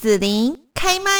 紫琳开麦。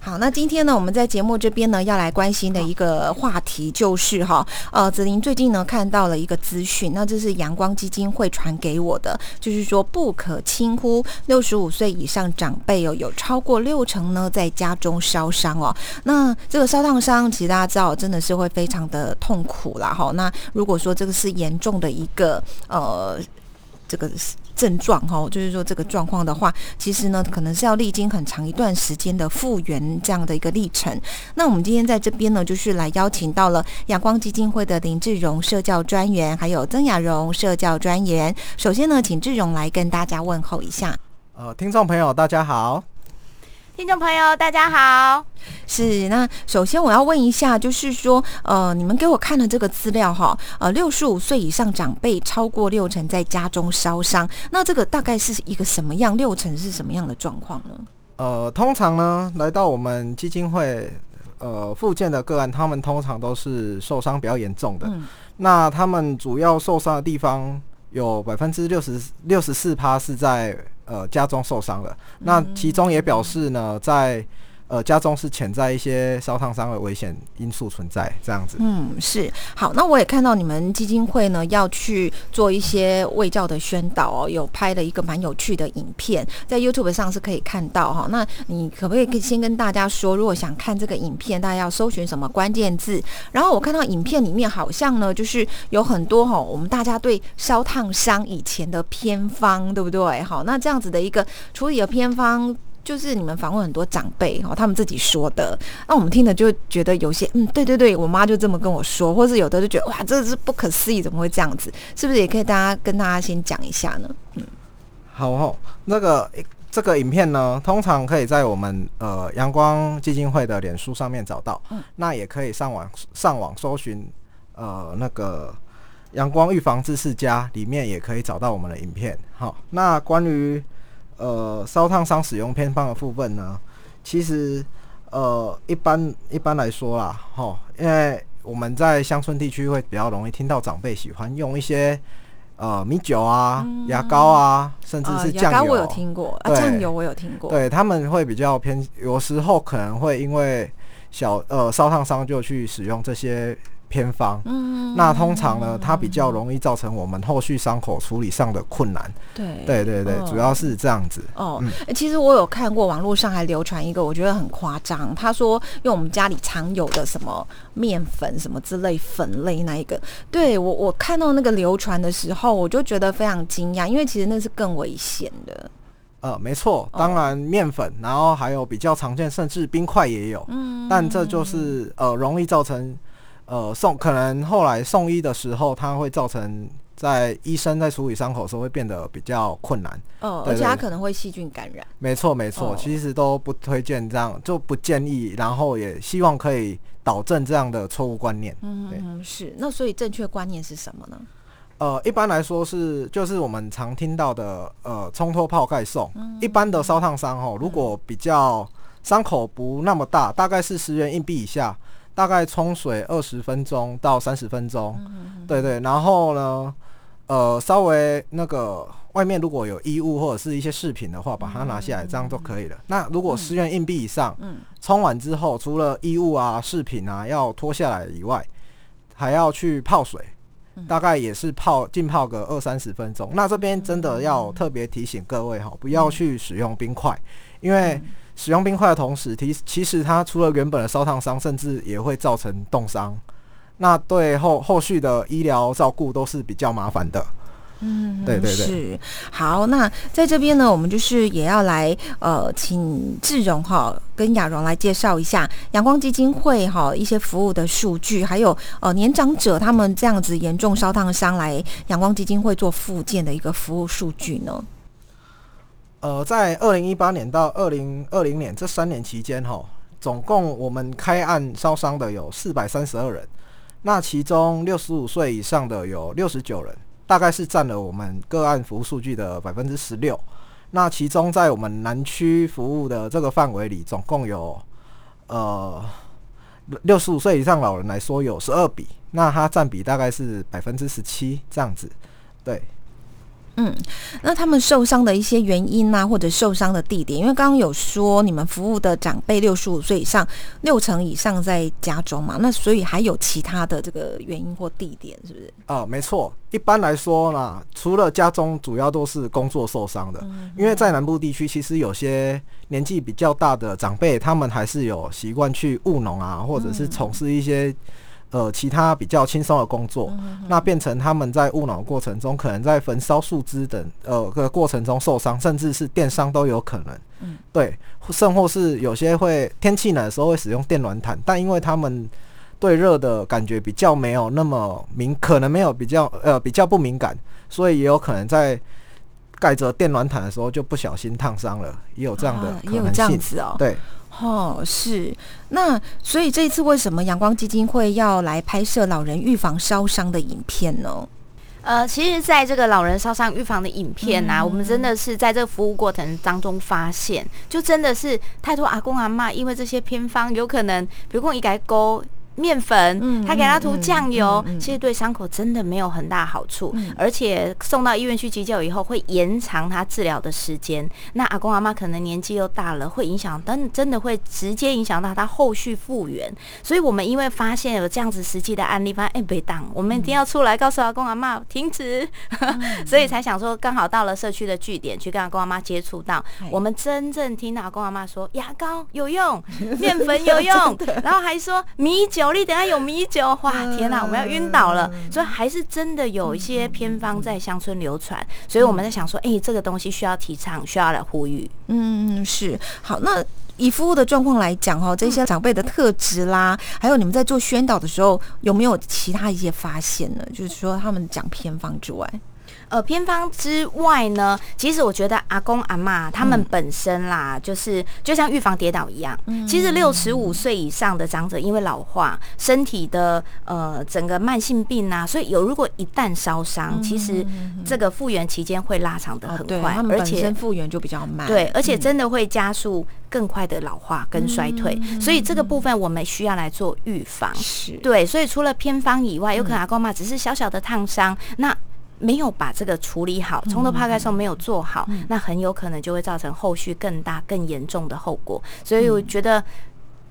好，那今天呢，我们在节目这边呢，要来关心的一个话题就是哈，呃，子琳最近呢看到了一个资讯，那这是阳光基金会传给我的，就是说不可轻忽六十五岁以上长辈哦，有超过六成呢在家中烧伤哦。那这个烧烫伤，其实大家知道，真的是会非常的痛苦啦哈。那如果说这个是严重的一个呃。这个症状哈，就是说这个状况的话，其实呢，可能是要历经很长一段时间的复原这样的一个历程。那我们今天在这边呢，就是来邀请到了阳光基金会的林志荣社教专员，还有曾雅蓉社教专员。首先呢，请志荣来跟大家问候一下。呃，听众朋友，大家好。听众朋友，大家好。是，那首先我要问一下，就是说，呃，你们给我看的这个资料哈，呃，六十五岁以上长辈超过六成在家中烧伤，那这个大概是一个什么样？六成是什么样的状况呢？呃，通常呢，来到我们基金会，呃，附件的个案，他们通常都是受伤比较严重的。嗯。那他们主要受伤的地方有百分之六十六十四趴是在。呃，家中受伤了，那其中也表示呢，在。呃，家中是潜在一些烧烫伤的危险因素存在，这样子。嗯，是好。那我也看到你们基金会呢要去做一些卫教的宣导哦，有拍了一个蛮有趣的影片，在 YouTube 上是可以看到哈。那你可不可以先跟大家说，如果想看这个影片，大家要搜寻什么关键字？然后我看到影片里面好像呢，就是有很多哈，我们大家对烧烫伤以前的偏方，对不对？好，那这样子的一个处理的偏方。就是你们访问很多长辈哦，他们自己说的，那我们听的就觉得有些嗯，对对对，我妈就这么跟我说，或是有的就觉得哇，这是不可思议，怎么会这样子？是不是也可以大家跟大家先讲一下呢？嗯，好，那个这个影片呢，通常可以在我们呃阳光基金会的脸书上面找到，嗯，那也可以上网上网搜寻呃那个阳光预防知识家里面也可以找到我们的影片。好，那关于。呃，烧烫伤使用偏方的部分呢，其实呃，一般一般来说啦，哈，因为我们在乡村地区会比较容易听到长辈喜欢用一些呃米酒啊、牙膏啊，甚至是酱油。我有听过，酱油我有听过。对，他们会比较偏，有时候可能会因为小呃烧烫伤就去使用这些。偏方，嗯，那通常呢，它比较容易造成我们后续伤口处理上的困难。对，对，对，对，主要是这样子。哦，嗯其实我有看过网络上还流传一个，我觉得很夸张。他说用我们家里常有的什么面粉什么之类粉类那一个，对我我看到那个流传的时候，我就觉得非常惊讶，因为其实那是更危险的。呃，没错，当然面粉，然后还有比较常见，甚至冰块也有。嗯，但这就是呃容易造成。呃，送可能后来送医的时候，它会造成在医生在处理伤口的时候会变得比较困难。哦，而且它可能会细菌感染。没错，没错，其实都不推荐这样，就不建议。然后也希望可以导正这样的错误观念。嗯，是。那所以正确观念是什么呢？呃，一般来说是就是我们常听到的呃冲脱泡盖送。一般的烧烫伤哦，如果比较伤口不那么大，大概是十元硬币以下。大概冲水二十分钟到三十分钟，对对，然后呢，呃，稍微那个外面如果有衣物或者是一些饰品的话，把它拿下来，这样就可以了。那如果十元硬币以上，冲完之后，除了衣物啊、饰品啊要脱下来以外，还要去泡水，大概也是泡浸泡个二三十分钟。那这边真的要特别提醒各位哈，不要去使用冰块，因为。使用冰块的同时，其其实它除了原本的烧烫伤，甚至也会造成冻伤。那对后后续的医疗照顾都是比较麻烦的。嗯，对对对。是好，那在这边呢，我们就是也要来呃，请志荣哈跟雅荣来介绍一下阳光基金会哈一些服务的数据，还有呃年长者他们这样子严重烧烫伤来阳光基金会做复健的一个服务数据呢。呃，在二零一八年到二零二零年这三年期间，哈，总共我们开案烧伤的有四百三十二人，那其中六十五岁以上的有六十九人，大概是占了我们个案服务数据的百分之十六。那其中在我们南区服务的这个范围里，总共有呃六十五岁以上老人来说有十二笔，那它占比大概是百分之十七这样子，对。嗯，那他们受伤的一些原因啊，或者受伤的地点，因为刚刚有说你们服务的长辈六十五岁以上，六成以上在家中嘛，那所以还有其他的这个原因或地点，是不是？啊，没错。一般来说呢，除了家中，主要都是工作受伤的，因为在南部地区，其实有些年纪比较大的长辈，他们还是有习惯去务农啊，或者是从事一些。呃，其他比较轻松的工作，那变成他们在务脑过程中，可能在焚烧树枝等呃个过程中受伤，甚至是电伤都有可能。嗯，对，甚或是有些会天气冷的时候会使用电暖毯，但因为他们对热的感觉比较没有那么敏，可能没有比较呃比较不敏感，所以也有可能在盖着电暖毯的时候就不小心烫伤了，也有这样的可能性。对。哦，是那，所以这一次为什么阳光基金会要来拍摄老人预防烧伤的影片呢？呃，其实，在这个老人烧伤预防的影片啊，我们真的是在这个服务过程当中发现，就真的是太多阿公阿妈，因为这些偏方有可能，比如讲一改勾。面粉，他给他涂酱油，其实对伤口真的没有很大好处，而且送到医院去急救以后，会延长他治疗的时间。那阿公阿妈可能年纪又大了，会影响，但真的会直接影响到他后续复原。所以我们因为发现有这样子实际的案例，发现哎，别当，我们一定要出来告诉阿公阿妈停止，所以才想说，刚好到了社区的据点去跟阿公阿妈接触到，我们真正听到阿公阿妈说牙膏有用，面粉有用，然后还说米酒。酒力等下有米酒，哇天哪，我们要晕倒了。所以还是真的有一些偏方在乡村流传，所以我们在想说，哎，这个东西需要提倡，需要来呼吁。嗯，是好。那以服务的状况来讲，哈，这些长辈的特质啦，还有你们在做宣导的时候，有没有其他一些发现呢？就是说，他们讲偏方之外。呃，偏方之外呢，其实我觉得阿公阿妈他们本身啦，就是就像预防跌倒一样。其实六十五岁以上的长者，因为老化，身体的呃整个慢性病啊，所以有如果一旦烧伤，其实这个复原期间会拉长的很快，而且复原就比较慢。对，而且真的会加速更快的老化跟衰退。所以这个部分我们需要来做预防。是，对，所以除了偏方以外，有可能阿公妈只是小小的烫伤，那。没有把这个处理好，从头抛开时候没有做好，那很有可能就会造成后续更大、更严重的后果。所以我觉得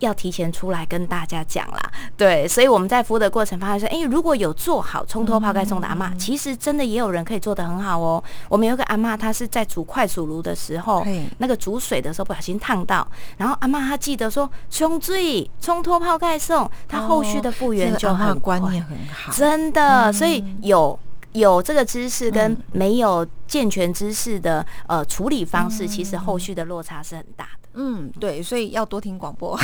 要提前出来跟大家讲啦。对，所以我们在服务的过程发现说，哎，如果有做好冲脱泡盖送的阿妈，其实真的也有人可以做得很好哦。我们有个阿妈，她是在煮快煮炉的时候，那个煮水的时候不小心烫到，然后阿妈她记得说，冲水冲脱泡盖送，她后续的复原就很观念很好，真的，所以有。有这个知识跟没有健全知识的呃处理方式，其实后续的落差是很大的。嗯，对，所以要多听广播。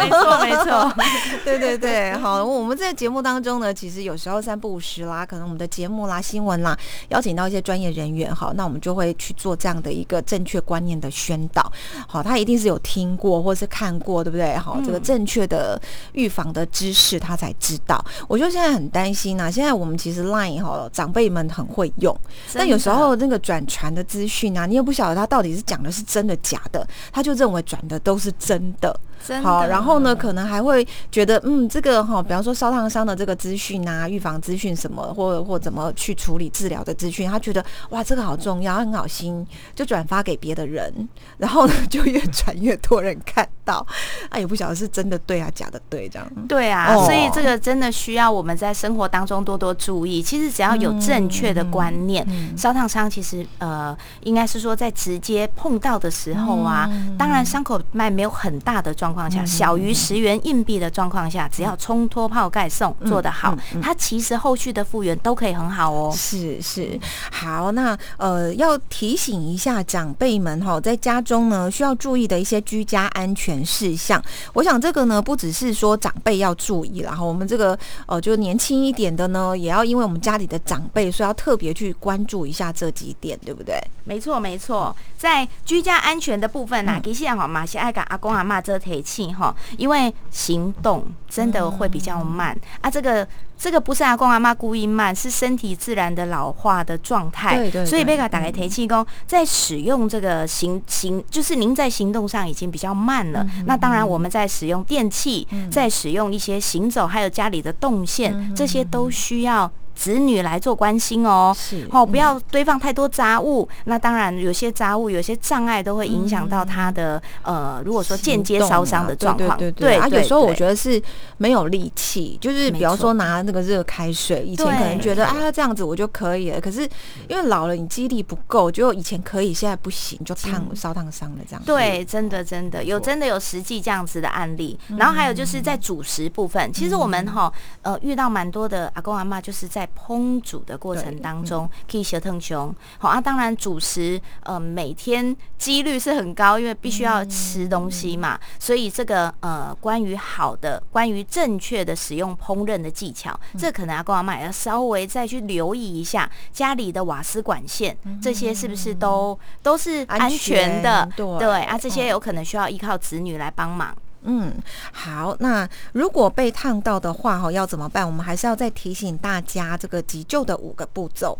没错，没错。对对对，好，我们在节目当中呢，其实有时候三不五时啦，可能我们的节目啦、新闻啦，邀请到一些专业人员，好，那我们就会去做这样的一个正确观念的宣导。好，他一定是有听过或是看过，对不对？好，这个正确的预防的知识，他才知道。我就现在很担心啊，现在我们其实 Line 哈，长辈们很会用，但有时候那个转传的资讯啊，你也不晓得他到底是讲的是真的假的，他就这种。认为转的都是真的，好，然后呢，可能还会觉得，嗯，这个哈，比方说烧烫伤的这个资讯啊，预防资讯什么，或或怎么去处理治疗的资讯，他觉得哇，这个好重要，很好心，就转发给别的人，然后呢，就越传越多人看到，啊，也不晓得是真的对啊，假的对，这样。对啊，所以这个真的需要我们在生活当中多多注意。其实只要有正确的观念，烧烫伤其实呃，应该是说在直接碰到的时候啊，当然。伤口脉没有很大的状况下，小于十元硬币的状况下，只要冲脱泡盖送做得好，它其实后续的复原都可以很好哦。是是，好，那呃要提醒一下长辈们哈，在家中呢需要注意的一些居家安全事项。我想这个呢不只是说长辈要注意，然后我们这个呃就年轻一点的呢，也要因为我们家里的长辈，所以要特别去关注一下这几点，对不对？没错没错，在居家安全的部分呢，给先。好嘛，是爱跟阿公阿妈这提气哈，因为行动真的会比较慢啊。这个这个不是阿公阿妈故意慢，是身体自然的老化的状态。对对。所以贝卡打开提气功，在使用这个行行，就是您在行动上已经比较慢了。那当然，我们在使用电器，在使用一些行走，还有家里的动线，这些都需要。子女来做关心哦。是哦，不要堆放太多杂物。那当然，有些杂物、有些障碍都会影响到他的呃，如果说间接烧伤的状况。对对啊，有时候我觉得得是没有力气，就是比方说拿那个热开水，以前可能觉得啊这样子我就可以了，可是因为老了，你肌力不够，就以前可以，现在不行，就烫烧烫伤了这样。对，真的真的有真的有实际这样子的案例。然后还有就是在主食部分，其实我们哈呃遇到蛮多的阿公阿妈，就是在烹煮的过程当中可以舌疼胸。好啊，当然主食呃每天几率是很高，因为必须要吃东西嘛，所以这个呃关于好的、关于正确的使用烹饪的技巧，这可能阿公阿妈也要稍微再去留意一下家里的瓦斯管线这些是不是都都是安全的？对啊，这些有可能需要依靠子女来帮忙。嗯，好，那如果被烫到的话，哈，要怎么办？我们还是要再提醒大家这个急救的五个步骤。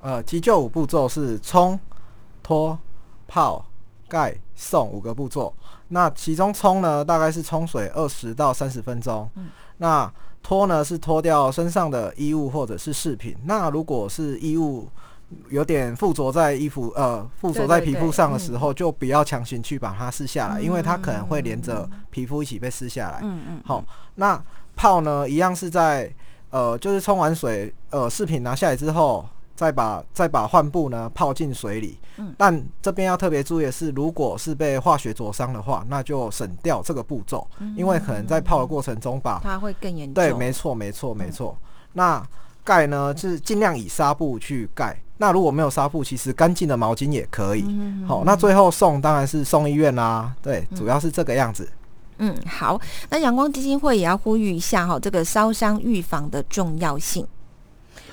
呃，急救五步骤是冲、脱、泡、盖、送五个步骤。那其中冲呢，大概是冲水二十到三十分钟。嗯，那脱呢是脱掉身上的衣物或者是饰品。那如果是衣物，有点附着在衣服，呃，附着在皮肤上的时候，就不要强行去把它撕下来，因为它可能会连着皮肤一起被撕下来。嗯嗯。好，那泡呢，一样是在，呃，就是冲完水，呃，饰品拿下来之后，再把再把患部呢泡进水里。嗯。但这边要特别注意的是，如果是被化学灼伤的话，那就省掉这个步骤，因为可能在泡的过程中把它会更严重。对，没错，没错，没错。那盖呢，是尽量以纱布去盖。那如果没有纱布，其实干净的毛巾也可以。好，那最后送当然是送医院啦。对，主要是这个样子。嗯，好。那阳光基金会也要呼吁一下哈，这个烧伤预防的重要性。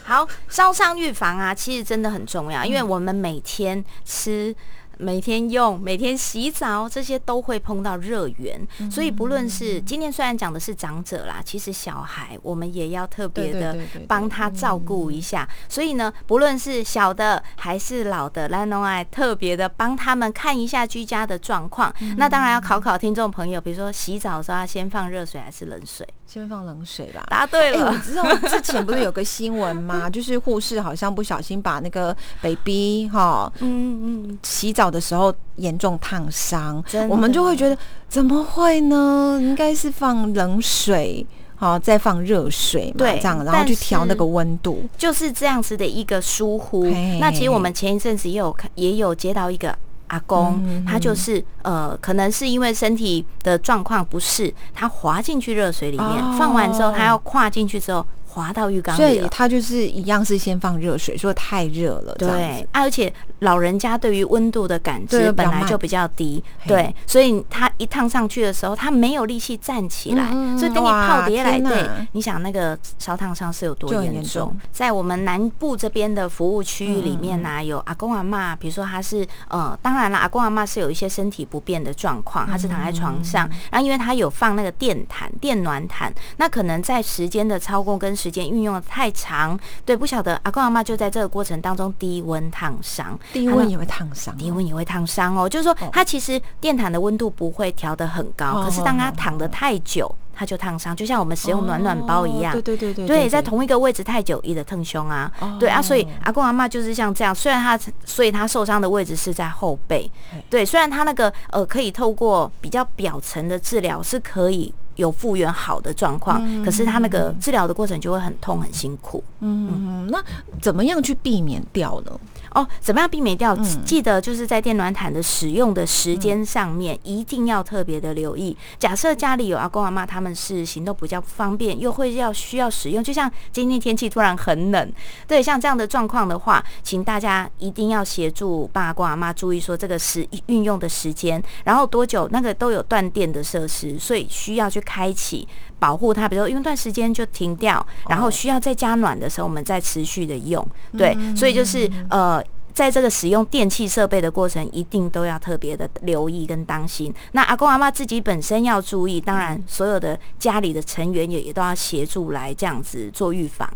好，烧伤预防啊，其实真的很重要，因为我们每天吃。每天用、每天洗澡，这些都会碰到热源，所以不论是今天虽然讲的是长者啦，其实小孩我们也要特别的帮他照顾一下。所以呢，不论是小的还是老的，来农爱特别的帮他们看一下居家的状况。那当然要考考听众朋友，比如说洗澡的时候要先放热水还是冷水？先放冷水吧。答对了。我知道之前不是有个新闻吗？就是护士好像不小心把那个 baby 哈，嗯嗯，洗澡。的时候严重烫伤，我们就会觉得怎么会呢？应该是放冷水，好再放热水，对，这样然后去调那个温度，就是这样子的一个疏忽。那其实我们前一阵子也有看，也有接到一个阿公，他就是呃，可能是因为身体的状况不适，他滑进去热水里面，放完之后他要跨进去之后。滑到浴缸里，所以它就是一样是先放热水，说太热了。对，而且老人家对于温度的感知本来就比较低，对，所以他一烫上去的时候，他没有力气站起来，所以等你泡碟来，对，你想那个烧烫伤是有多严重？在我们南部这边的服务区域里面呢，有阿公阿妈，比如说他是呃，当然了，阿公阿妈是有一些身体不便的状况，他是躺在床上，然后因为他有放那个电毯、电暖毯，那可能在时间的操控跟时间运用的太长，对，不晓得阿公阿妈就在这个过程当中低温烫伤，低温也会烫伤，低温也会烫伤哦。就是说，它其实电毯的温度不会调得很高，可是当它躺得太久，它就烫伤。就像我们使用暖暖包一样，对对对对，对，在同一个位置太久，一的烫胸啊。对啊，所以阿公阿妈就是像这样，虽然他，所以他受伤的位置是在后背，对，虽然他那个呃可以透过比较表层的治疗是可以。有复原好的状况，可是他那个治疗的过程就会很痛很辛苦。嗯，那怎么样去避免掉呢？哦，怎么样避免掉？记得就是在电暖毯的使用的时间上面，一定要特别的留意。假设家里有阿公阿妈，他们是行动比较不方便，又会要需要使用，就像今天天气突然很冷，对，像这样的状况的话，请大家一定要协助爸阿公阿妈注意说这个时运用的时间，然后多久那个都有断电的设施，所以需要去开启保护它，比如说用一段时间就停掉，然后需要再加暖的时候，我们再持续的用。对，所以就是呃。在这个使用电器设备的过程，一定都要特别的留意跟当心。那阿公阿妈自己本身要注意，当然所有的家里的成员也也都要协助来这样子做预防。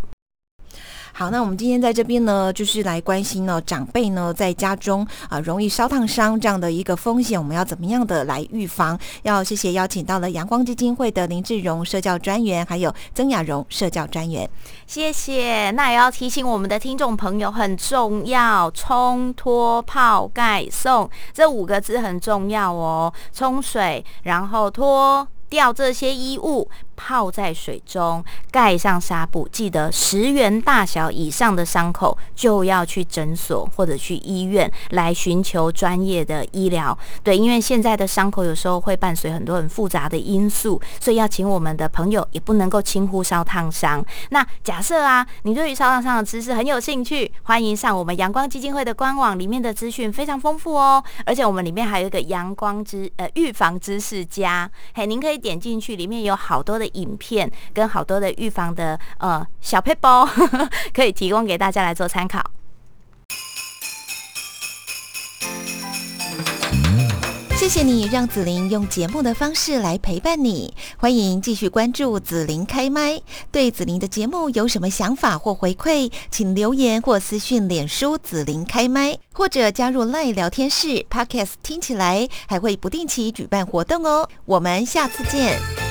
好，那我们今天在这边呢，就是来关心呢长辈呢在家中啊容易烧烫伤这样的一个风险，我们要怎么样的来预防？要谢谢邀请到了阳光基金会的林志荣社教专员，还有曾雅荣社教专员。谢谢。那也要提醒我们的听众朋友，很重要，冲脱泡盖送这五个字很重要哦。冲水，然后脱掉这些衣物。泡在水中，盖上纱布。记得十元大小以上的伤口，就要去诊所或者去医院来寻求专业的医疗。对，因为现在的伤口有时候会伴随很多很复杂的因素，所以要请我们的朋友也不能够轻忽烧烫伤。那假设啊，你对于烧烫伤的知识很有兴趣，欢迎上我们阳光基金会的官网，里面的资讯非常丰富哦。而且我们里面还有一个阳光知呃预防知识家，嘿，您可以点进去，里面有好多的。影片跟好多的预防的呃小配包，可以提供给大家来做参考。谢谢你让子琳用节目的方式来陪伴你，欢迎继续关注子琳开麦。对子琳的节目有什么想法或回馈，请留言或私讯脸书子琳开麦，或者加入赖聊天室 Podcast，听起来还会不定期举办活动哦。我们下次见。